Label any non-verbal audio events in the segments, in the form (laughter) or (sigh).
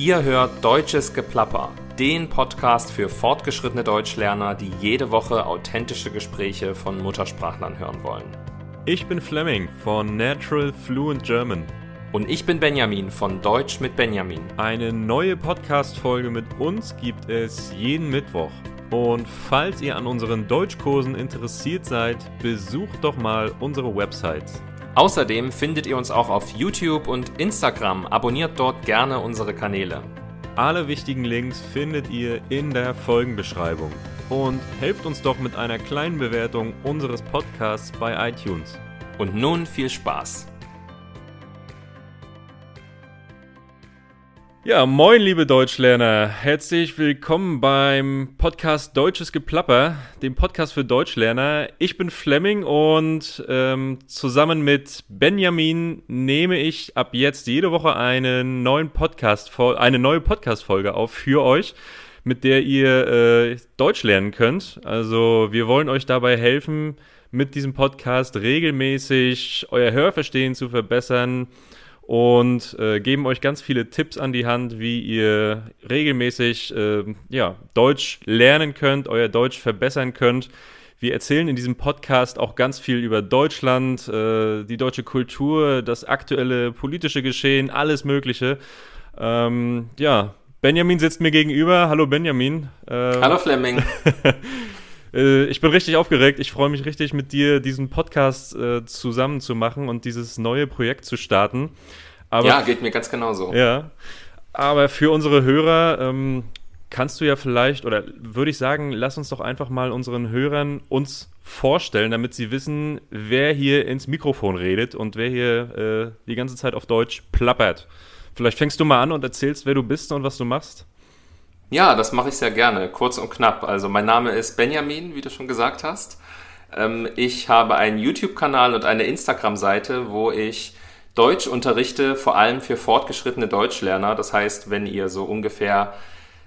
Ihr hört Deutsches Geplapper, den Podcast für fortgeschrittene Deutschlerner, die jede Woche authentische Gespräche von Muttersprachlern hören wollen. Ich bin Fleming von Natural Fluent German. Und ich bin Benjamin von Deutsch mit Benjamin. Eine neue Podcast-Folge mit uns gibt es jeden Mittwoch. Und falls ihr an unseren Deutschkursen interessiert seid, besucht doch mal unsere Website Außerdem findet ihr uns auch auf YouTube und Instagram. Abonniert dort gerne unsere Kanäle. Alle wichtigen Links findet ihr in der Folgenbeschreibung. Und helft uns doch mit einer kleinen Bewertung unseres Podcasts bei iTunes. Und nun viel Spaß. Ja, moin, liebe Deutschlerner. Herzlich willkommen beim Podcast Deutsches Geplapper, dem Podcast für Deutschlerner. Ich bin Fleming und ähm, zusammen mit Benjamin nehme ich ab jetzt jede Woche einen neuen Podcast, eine neue Podcast-Folge auf für euch, mit der ihr äh, Deutsch lernen könnt. Also, wir wollen euch dabei helfen, mit diesem Podcast regelmäßig euer Hörverstehen zu verbessern und äh, geben euch ganz viele Tipps an die Hand, wie ihr regelmäßig äh, ja, Deutsch lernen könnt, euer Deutsch verbessern könnt. Wir erzählen in diesem Podcast auch ganz viel über Deutschland, äh, die deutsche Kultur, das aktuelle politische Geschehen, alles Mögliche. Ähm, ja, Benjamin sitzt mir gegenüber. Hallo Benjamin. Ähm, Hallo Fleming. (laughs) Äh, ich bin richtig aufgeregt. Ich freue mich richtig, mit dir diesen Podcast äh, zusammen zu machen und dieses neue Projekt zu starten. Aber, ja, geht mir ganz genauso. Ja. Aber für unsere Hörer ähm, kannst du ja vielleicht, oder würde ich sagen, lass uns doch einfach mal unseren Hörern uns vorstellen, damit sie wissen, wer hier ins Mikrofon redet und wer hier äh, die ganze Zeit auf Deutsch plappert. Vielleicht fängst du mal an und erzählst, wer du bist und was du machst. Ja, das mache ich sehr gerne, kurz und knapp. Also mein Name ist Benjamin, wie du schon gesagt hast. Ähm, ich habe einen YouTube-Kanal und eine Instagram-Seite, wo ich Deutsch unterrichte, vor allem für fortgeschrittene Deutschlerner. Das heißt, wenn ihr so ungefähr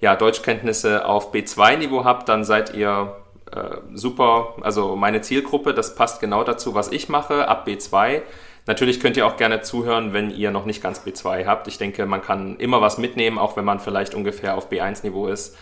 ja, Deutschkenntnisse auf B2-Niveau habt, dann seid ihr äh, super. Also meine Zielgruppe, das passt genau dazu, was ich mache, ab B2. Natürlich könnt ihr auch gerne zuhören, wenn ihr noch nicht ganz B2 habt. Ich denke, man kann immer was mitnehmen, auch wenn man vielleicht ungefähr auf B1-Niveau ist.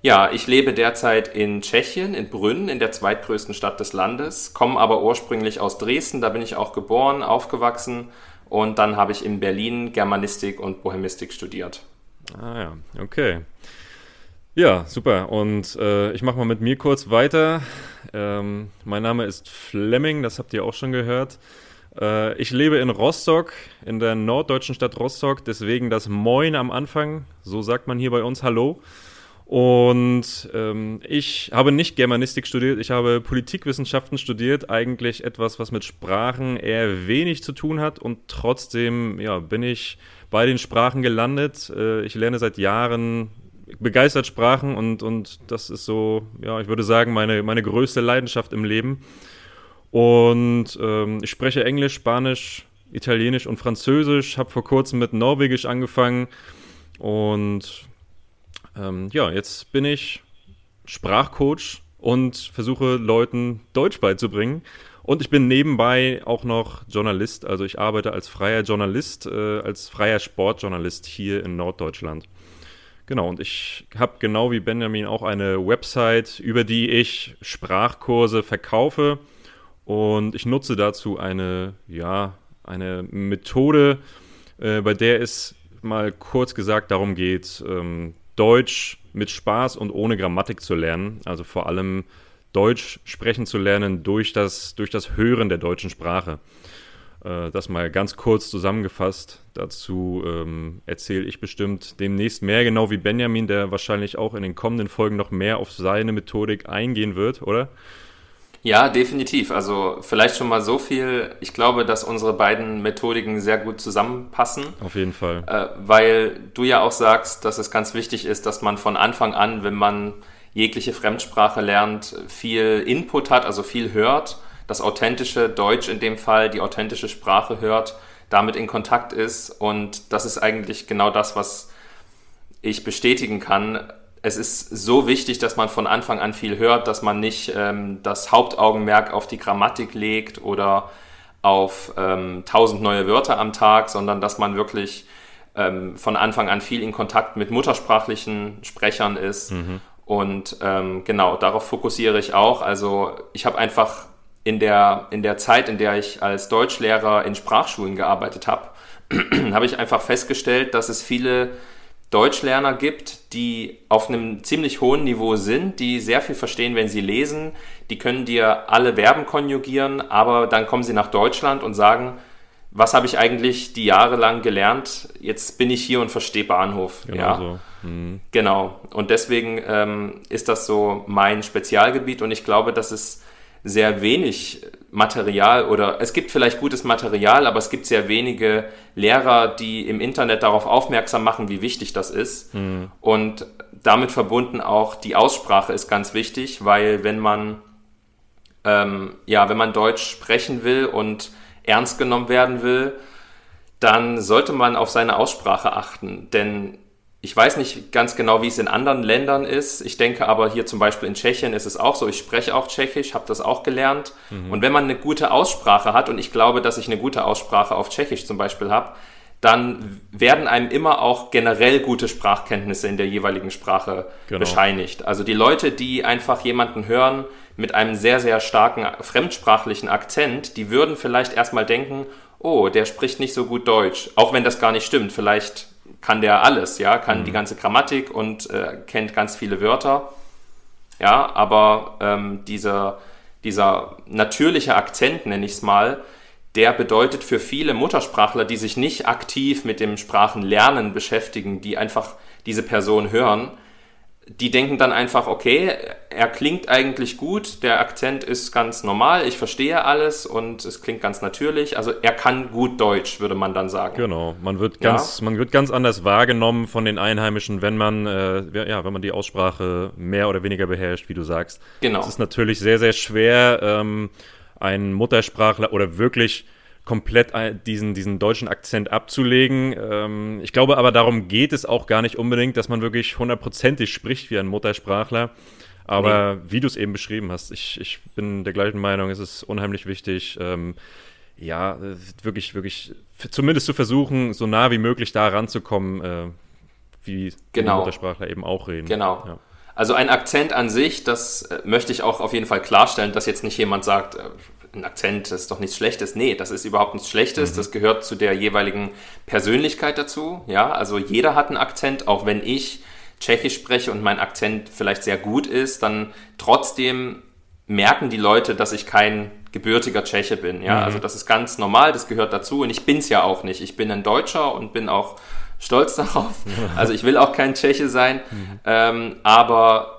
Ja, ich lebe derzeit in Tschechien, in Brünn, in der zweitgrößten Stadt des Landes, komme aber ursprünglich aus Dresden, da bin ich auch geboren, aufgewachsen und dann habe ich in Berlin Germanistik und Bohemistik studiert. Ah ja, okay. Ja, super. Und äh, ich mache mal mit mir kurz weiter. Ähm, mein Name ist Fleming, das habt ihr auch schon gehört. Äh, ich lebe in Rostock, in der norddeutschen Stadt Rostock, deswegen das Moin am Anfang, so sagt man hier bei uns Hallo. Und ähm, ich habe nicht Germanistik studiert, ich habe Politikwissenschaften studiert, eigentlich etwas, was mit Sprachen eher wenig zu tun hat und trotzdem ja, bin ich bei den Sprachen gelandet. Äh, ich lerne seit Jahren begeistert Sprachen und, und das ist so, ja, ich würde sagen, meine, meine größte Leidenschaft im Leben. Und ähm, ich spreche Englisch, Spanisch, Italienisch und Französisch, habe vor kurzem mit Norwegisch angefangen und ähm, ja, jetzt bin ich Sprachcoach und versuche Leuten Deutsch beizubringen. Und ich bin nebenbei auch noch Journalist, also ich arbeite als freier Journalist, äh, als freier Sportjournalist hier in Norddeutschland. Genau, und ich habe genau wie Benjamin auch eine Website, über die ich Sprachkurse verkaufe und ich nutze dazu eine, ja, eine Methode, äh, bei der es mal kurz gesagt darum geht, ähm, Deutsch mit Spaß und ohne Grammatik zu lernen. Also vor allem Deutsch sprechen zu lernen durch das, durch das Hören der deutschen Sprache. Äh, das mal ganz kurz zusammengefasst. Dazu ähm, erzähle ich bestimmt demnächst mehr, genau wie Benjamin, der wahrscheinlich auch in den kommenden Folgen noch mehr auf seine Methodik eingehen wird, oder? Ja, definitiv. Also vielleicht schon mal so viel. Ich glaube, dass unsere beiden Methodiken sehr gut zusammenpassen. Auf jeden Fall. Äh, weil du ja auch sagst, dass es ganz wichtig ist, dass man von Anfang an, wenn man jegliche Fremdsprache lernt, viel Input hat, also viel hört, das authentische Deutsch in dem Fall, die authentische Sprache hört, damit in Kontakt ist. Und das ist eigentlich genau das, was ich bestätigen kann es ist so wichtig, dass man von Anfang an viel hört, dass man nicht ähm, das Hauptaugenmerk auf die Grammatik legt oder auf ähm, tausend neue Wörter am Tag, sondern dass man wirklich ähm, von Anfang an viel in Kontakt mit muttersprachlichen Sprechern ist. Mhm. Und ähm, genau, darauf fokussiere ich auch. Also ich habe einfach in der, in der Zeit, in der ich als Deutschlehrer in Sprachschulen gearbeitet habe, (clears throat) habe ich einfach festgestellt, dass es viele Deutschlerner gibt, die auf einem ziemlich hohen Niveau sind, die sehr viel verstehen, wenn sie lesen. Die können dir alle Verben konjugieren, aber dann kommen sie nach Deutschland und sagen, was habe ich eigentlich die Jahre lang gelernt? Jetzt bin ich hier und verstehe Bahnhof. Genau ja, so. mhm. genau. Und deswegen ähm, ist das so mein Spezialgebiet und ich glaube, dass es sehr wenig Material oder es gibt vielleicht gutes Material, aber es gibt sehr wenige Lehrer, die im Internet darauf aufmerksam machen, wie wichtig das ist. Mhm. Und damit verbunden auch die Aussprache ist ganz wichtig, weil wenn man ähm, ja, wenn man Deutsch sprechen will und ernst genommen werden will, dann sollte man auf seine Aussprache achten, denn ich weiß nicht ganz genau, wie es in anderen Ländern ist. Ich denke aber hier zum Beispiel in Tschechien ist es auch so. Ich spreche auch Tschechisch, habe das auch gelernt. Mhm. Und wenn man eine gute Aussprache hat, und ich glaube, dass ich eine gute Aussprache auf Tschechisch zum Beispiel habe, dann werden einem immer auch generell gute Sprachkenntnisse in der jeweiligen Sprache genau. bescheinigt. Also die Leute, die einfach jemanden hören mit einem sehr, sehr starken fremdsprachlichen Akzent, die würden vielleicht erstmal denken, oh, der spricht nicht so gut Deutsch. Auch wenn das gar nicht stimmt. Vielleicht kann der alles, ja, kann mhm. die ganze Grammatik und äh, kennt ganz viele Wörter. Ja, aber ähm, dieser, dieser natürliche Akzent, nenne ich es mal, der bedeutet für viele Muttersprachler, die sich nicht aktiv mit dem Sprachenlernen beschäftigen, die einfach diese Person hören, die denken dann einfach, okay, er klingt eigentlich gut, der Akzent ist ganz normal, ich verstehe alles und es klingt ganz natürlich. Also er kann gut Deutsch, würde man dann sagen. Genau, man wird ganz, ja. man wird ganz anders wahrgenommen von den Einheimischen, wenn man, äh, ja, wenn man die Aussprache mehr oder weniger beherrscht, wie du sagst. Genau. Es ist natürlich sehr, sehr schwer, ähm, einen Muttersprachler oder wirklich komplett diesen, diesen deutschen Akzent abzulegen. Ähm, ich glaube aber, darum geht es auch gar nicht unbedingt, dass man wirklich hundertprozentig spricht wie ein Muttersprachler. Aber nee. wie du es eben beschrieben hast, ich, ich bin der gleichen Meinung, es ist unheimlich wichtig, ähm, ja, wirklich, wirklich, zumindest zu versuchen, so nah wie möglich da ranzukommen, äh, wie genau. Muttersprachler eben auch reden. Genau. Ja. Also ein Akzent an sich, das äh, möchte ich auch auf jeden Fall klarstellen, dass jetzt nicht jemand sagt, äh, ein Akzent ist doch nichts Schlechtes. Nee, das ist überhaupt nichts Schlechtes. Mhm. Das gehört zu der jeweiligen Persönlichkeit dazu. Ja, also jeder hat einen Akzent, auch wenn ich Tschechisch spreche und mein Akzent vielleicht sehr gut ist, dann trotzdem merken die Leute, dass ich kein gebürtiger Tscheche bin. Ja, mhm. also das ist ganz normal, das gehört dazu und ich bin's ja auch nicht. Ich bin ein Deutscher und bin auch stolz (laughs) darauf. (laughs) Also ich will auch kein Tscheche sein, mhm. ähm, aber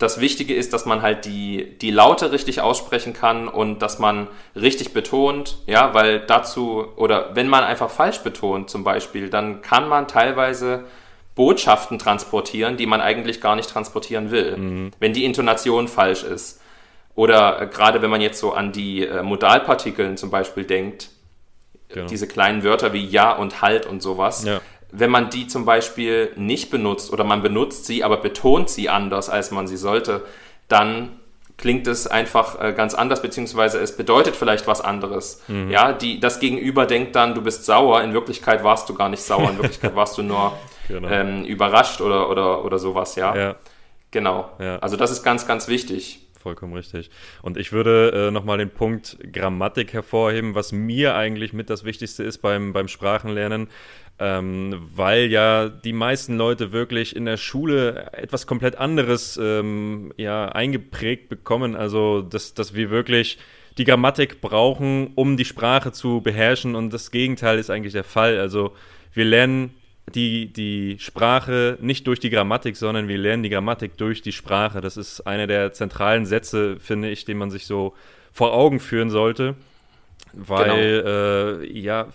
das Wichtige ist, dass man halt die, die Laute richtig aussprechen kann und dass man richtig betont, ja, weil dazu, oder wenn man einfach falsch betont zum Beispiel, dann kann man teilweise Botschaften transportieren, die man eigentlich gar nicht transportieren will, mhm. wenn die Intonation falsch ist. Oder äh, gerade wenn man jetzt so an die äh, Modalpartikeln zum Beispiel denkt, genau. diese kleinen Wörter wie ja und halt und sowas, ja wenn man die zum Beispiel nicht benutzt oder man benutzt sie, aber betont sie anders, als man sie sollte, dann klingt es einfach äh, ganz anders, beziehungsweise es bedeutet vielleicht was anderes. Mhm. Ja, die, das Gegenüber denkt dann, du bist sauer, in Wirklichkeit warst du gar nicht sauer, in Wirklichkeit warst du nur (laughs) genau. ähm, überrascht oder, oder, oder sowas, ja. ja. Genau. Ja. Also das ist ganz, ganz wichtig. Vollkommen richtig. Und ich würde äh, nochmal den Punkt Grammatik hervorheben, was mir eigentlich mit das Wichtigste ist beim, beim Sprachenlernen ähm, weil ja die meisten Leute wirklich in der Schule etwas komplett anderes ähm, ja, eingeprägt bekommen. Also, dass, dass wir wirklich die Grammatik brauchen, um die Sprache zu beherrschen und das Gegenteil ist eigentlich der Fall. Also, wir lernen die, die Sprache nicht durch die Grammatik, sondern wir lernen die Grammatik durch die Sprache. Das ist einer der zentralen Sätze, finde ich, den man sich so vor Augen führen sollte. Weil, genau. äh, ja,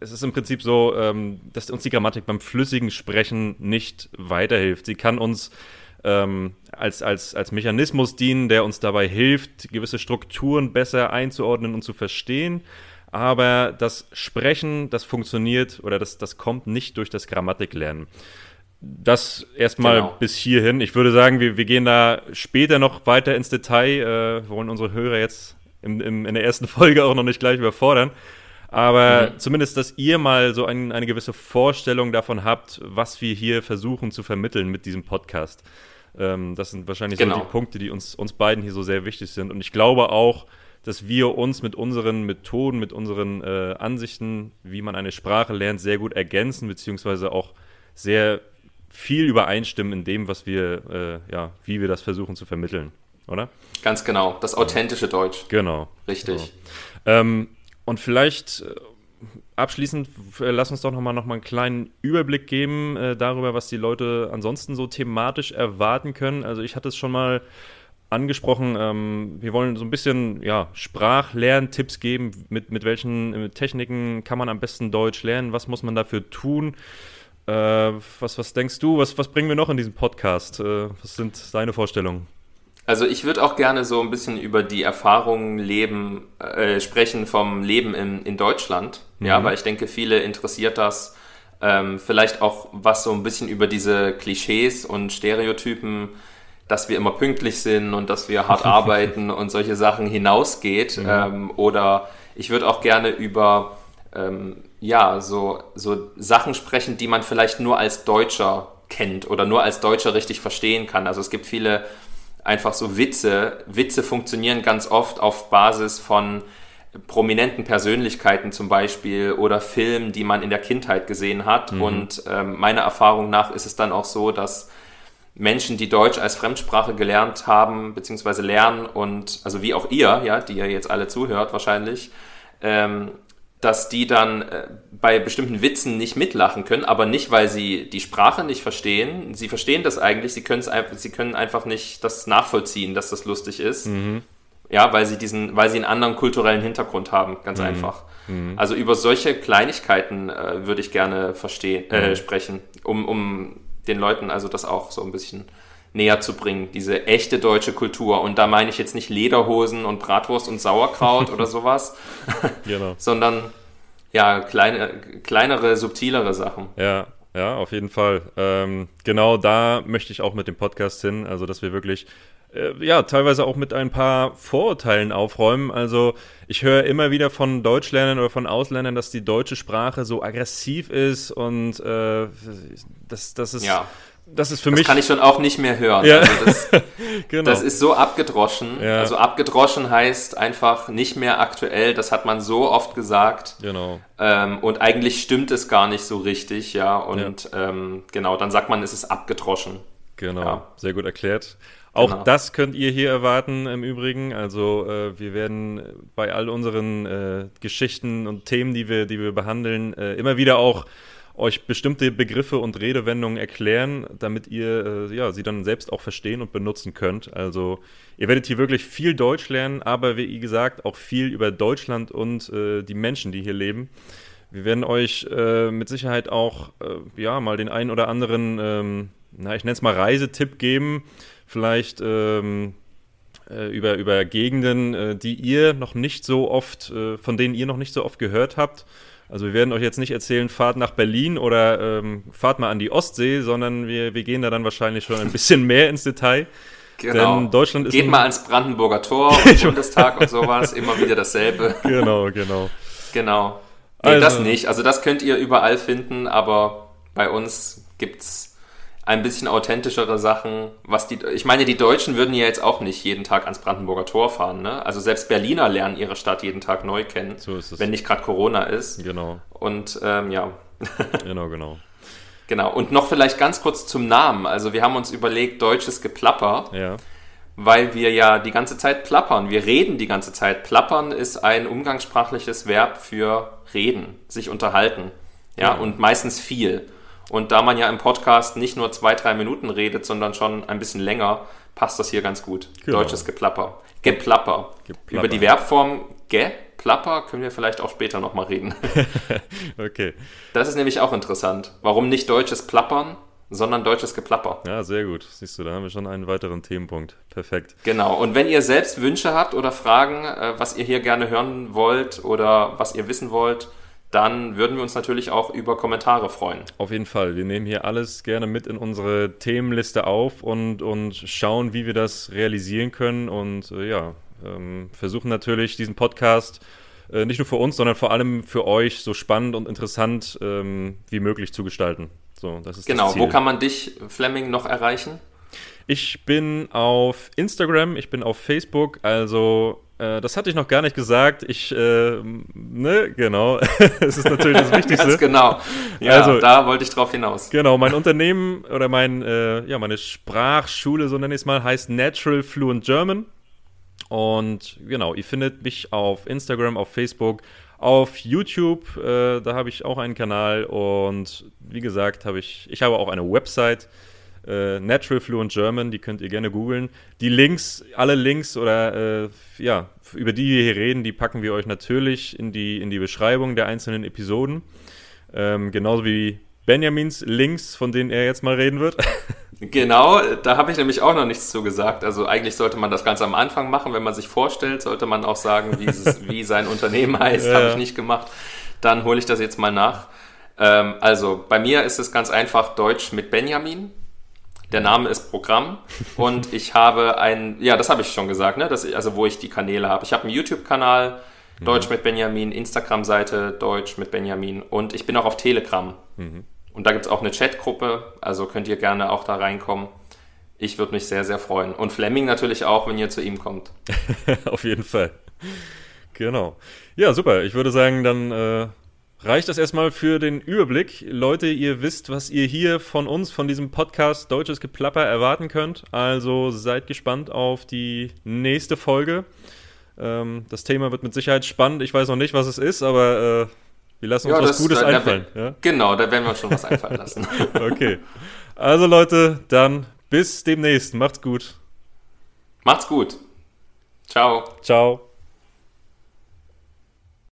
es ist im Prinzip so, ähm, dass uns die Grammatik beim flüssigen Sprechen nicht weiterhilft. Sie kann uns ähm, als, als, als Mechanismus dienen, der uns dabei hilft, gewisse Strukturen besser einzuordnen und zu verstehen. Aber das Sprechen, das funktioniert oder das, das kommt nicht durch das Grammatiklernen. Das erstmal genau. bis hierhin. Ich würde sagen, wir, wir gehen da später noch weiter ins Detail. Äh, wollen unsere Hörer jetzt im, im, in der ersten (laughs) Folge auch noch nicht gleich überfordern. Aber mhm. zumindest, dass ihr mal so ein, eine gewisse Vorstellung davon habt, was wir hier versuchen zu vermitteln mit diesem Podcast. Ähm, das sind wahrscheinlich genau. so die Punkte, die uns, uns beiden hier so sehr wichtig sind. Und ich glaube auch, dass wir uns mit unseren Methoden, mit unseren äh, Ansichten, wie man eine Sprache lernt, sehr gut ergänzen, beziehungsweise auch sehr viel übereinstimmen in dem, was wir, äh, ja, wie wir das versuchen zu vermitteln, oder? Ganz genau, das authentische Deutsch. Genau. Richtig. Genau. Ähm, und vielleicht äh, abschließend, äh, lass uns doch nochmal noch mal einen kleinen Überblick geben äh, darüber, was die Leute ansonsten so thematisch erwarten können. Also ich hatte es schon mal angesprochen, ähm, wir wollen so ein bisschen ja, Sprachlerntipps geben, mit, mit welchen äh, Techniken kann man am besten Deutsch lernen, was muss man dafür tun. Äh, was, was denkst du, was, was bringen wir noch in diesem Podcast? Äh, was sind deine Vorstellungen? Also ich würde auch gerne so ein bisschen über die Erfahrungen leben, äh, sprechen vom Leben in, in Deutschland. Mhm. Ja, weil ich denke, viele interessiert das. Ähm, vielleicht auch was so ein bisschen über diese Klischees und Stereotypen dass wir immer pünktlich sind und dass wir hart (laughs) arbeiten und solche Sachen hinausgeht. Mhm. Ähm, oder ich würde auch gerne über ähm, ja, so, so Sachen sprechen, die man vielleicht nur als Deutscher kennt oder nur als Deutscher richtig verstehen kann. Also es gibt viele einfach so Witze. Witze funktionieren ganz oft auf Basis von prominenten Persönlichkeiten zum Beispiel oder Filmen, die man in der Kindheit gesehen hat. Mhm. Und ähm, meiner Erfahrung nach ist es dann auch so, dass Menschen, die Deutsch als Fremdsprache gelernt haben, beziehungsweise lernen und, also wie auch ihr, ja, die ihr jetzt alle zuhört wahrscheinlich, ähm, dass die dann äh, bei bestimmten Witzen nicht mitlachen können, aber nicht, weil sie die Sprache nicht verstehen. Sie verstehen das eigentlich, sie, können es sie können einfach nicht das nachvollziehen, dass das lustig ist. Mhm. Ja, weil sie diesen, weil sie einen anderen kulturellen Hintergrund haben, ganz mhm. einfach. Mhm. Also über solche Kleinigkeiten äh, würde ich gerne verstehen, äh, mhm. sprechen, um, um den Leuten also das auch so ein bisschen näher zu bringen, diese echte deutsche Kultur. Und da meine ich jetzt nicht Lederhosen und Bratwurst und Sauerkraut oder (laughs) sowas, genau. sondern ja, kleine, kleinere, subtilere Sachen. Ja, ja, auf jeden Fall. Ähm, genau da möchte ich auch mit dem Podcast hin, also dass wir wirklich äh, ja, teilweise auch mit ein paar Vorurteilen aufräumen. Also ich höre immer wieder von Deutschlernern oder von Ausländern, dass die deutsche Sprache so aggressiv ist und äh, das, das ist... Ja. Das ist für das mich. kann ich schon auch nicht mehr hören. Ja. Also das, (laughs) genau. das ist so abgedroschen. Ja. Also abgedroschen heißt einfach nicht mehr aktuell. Das hat man so oft gesagt. Genau. Ähm, und eigentlich stimmt es gar nicht so richtig, ja. Und ja. Ähm, genau, dann sagt man, es ist abgedroschen. Genau, ja. sehr gut erklärt. Auch genau. das könnt ihr hier erwarten im Übrigen. Also äh, wir werden bei all unseren äh, Geschichten und Themen, die wir, die wir behandeln, äh, immer wieder auch euch bestimmte Begriffe und Redewendungen erklären, damit ihr äh, ja, sie dann selbst auch verstehen und benutzen könnt. Also ihr werdet hier wirklich viel Deutsch lernen, aber wie gesagt auch viel über Deutschland und äh, die Menschen, die hier leben. Wir werden euch äh, mit Sicherheit auch ja mal den einen oder anderen, ähm, na ich nenne es mal Reisetipp geben vielleicht ähm, äh, über, über Gegenden, äh, die ihr noch nicht so oft, äh, von denen ihr noch nicht so oft gehört habt. Also wir werden euch jetzt nicht erzählen, fahrt nach Berlin oder ähm, fahrt mal an die Ostsee, sondern wir, wir gehen da dann wahrscheinlich schon ein bisschen mehr ins Detail. Genau. Denn Deutschland ist Geht mal ans Brandenburger Tor (laughs) und Bundestag und sowas, immer wieder dasselbe. (laughs) Genau, genau. Genau. Nee, also, das nicht. Also das könnt ihr überall finden, aber bei uns gibt's ein bisschen authentischere Sachen. Was die, ich meine, die Deutschen würden ja jetzt auch nicht jeden Tag ans Brandenburger Tor fahren. Ne? Also selbst Berliner lernen ihre Stadt jeden Tag neu kennen, so ist es. wenn nicht gerade Corona ist. Genau. Und ähm, ja. (laughs) genau, genau. Genau. Und noch vielleicht ganz kurz zum Namen. Also wir haben uns überlegt, deutsches Geplapper. Ja. Weil wir ja die ganze Zeit plappern. Wir reden die ganze Zeit. Plappern ist ein umgangssprachliches Verb für reden, sich unterhalten. Ja, ja. und meistens viel. Und da man ja im Podcast nicht nur zwei, drei Minuten redet, sondern schon ein bisschen länger, passt das hier ganz gut. Genau. Deutsches Geplapper. Geplapper. Geplapper. Über die Verbform Geplapper können wir vielleicht auch später nochmal reden. (laughs) okay. Das ist nämlich auch interessant. Warum nicht deutsches Plappern, sondern deutsches Geplapper? Ja, sehr gut. Siehst du, da haben wir schon einen weiteren Themenpunkt. Perfekt. Genau. Und wenn ihr selbst Wünsche habt oder Fragen, äh, was ihr hier gerne hören wollt oder was ihr wissen wollt, dann würden wir uns natürlich auch über Kommentare freuen. Auf jeden Fall. Wir nehmen hier alles gerne mit in unsere Themenliste auf und, und schauen, wie wir das realisieren können und äh, ja, ähm, versuchen natürlich diesen Podcast äh, nicht nur für uns, sondern vor allem für euch so spannend und interessant ähm, wie möglich zu gestalten. So, das ist genau, das wo kann man dich, Fleming, noch erreichen? Ich bin auf Instagram, ich bin auf Facebook, also das hatte ich noch gar nicht gesagt. Ich, äh, ne, genau. (laughs) das ist natürlich das Wichtigste. (laughs) Ganz genau. Ja, also, da wollte ich drauf hinaus. Genau, mein Unternehmen oder mein, äh, ja, meine Sprachschule, so nenne ich es mal, heißt Natural Fluent German. Und genau, ihr findet mich auf Instagram, auf Facebook, auf YouTube. Äh, da habe ich auch einen Kanal. Und wie gesagt, habe ich, ich habe auch eine Website äh, Natural Fluent German, die könnt ihr gerne googeln. Die Links, alle Links oder äh, ja, über die wir hier reden, die packen wir euch natürlich in die, in die Beschreibung der einzelnen Episoden. Ähm, genauso wie Benjamins Links, von denen er jetzt mal reden wird. (laughs) Genau, da habe ich nämlich auch noch nichts zu gesagt. Also eigentlich sollte man das ganz am Anfang machen, wenn man sich vorstellt, sollte man auch sagen, wie, es, wie sein Unternehmen (laughs) heißt. Ja. Habe ich nicht gemacht. Dann hole ich das jetzt mal nach. Ähm, also bei mir ist es ganz einfach Deutsch mit Benjamin. Der Name ist Programm und ich habe ein, ja, das habe ich schon gesagt, ne, ich, also wo ich die Kanäle habe. Ich habe einen YouTube-Kanal, mhm. Deutsch mit Benjamin, Instagram-Seite, Deutsch mit Benjamin und ich bin auch auf Telegram. Mhm. Und da gibt es auch eine Chatgruppe, also könnt ihr gerne auch da reinkommen. Ich würde mich sehr, sehr freuen. Und Fleming natürlich auch, wenn ihr zu ihm kommt. (laughs) auf jeden Fall. Genau. Ja, super. Ich würde sagen, dann äh, reicht das erstmal für den Überblick. Leute, ihr wisst, was ihr hier von uns, von diesem Podcast Deutsches Geplapper erwarten könnt. Also seid gespannt auf die nächste Folge. Ähm, das Thema wird mit Sicherheit spannend. Ich weiß noch nicht, was es ist, aber äh, wir lassen uns ja, was das, Gutes da, einfallen. Da, ja? Genau, da werden wir uns schon was einfallen lassen. (laughs) okay. Also Leute, dann bis demnächst. Macht's gut. Macht's gut. Ciao. Ciao.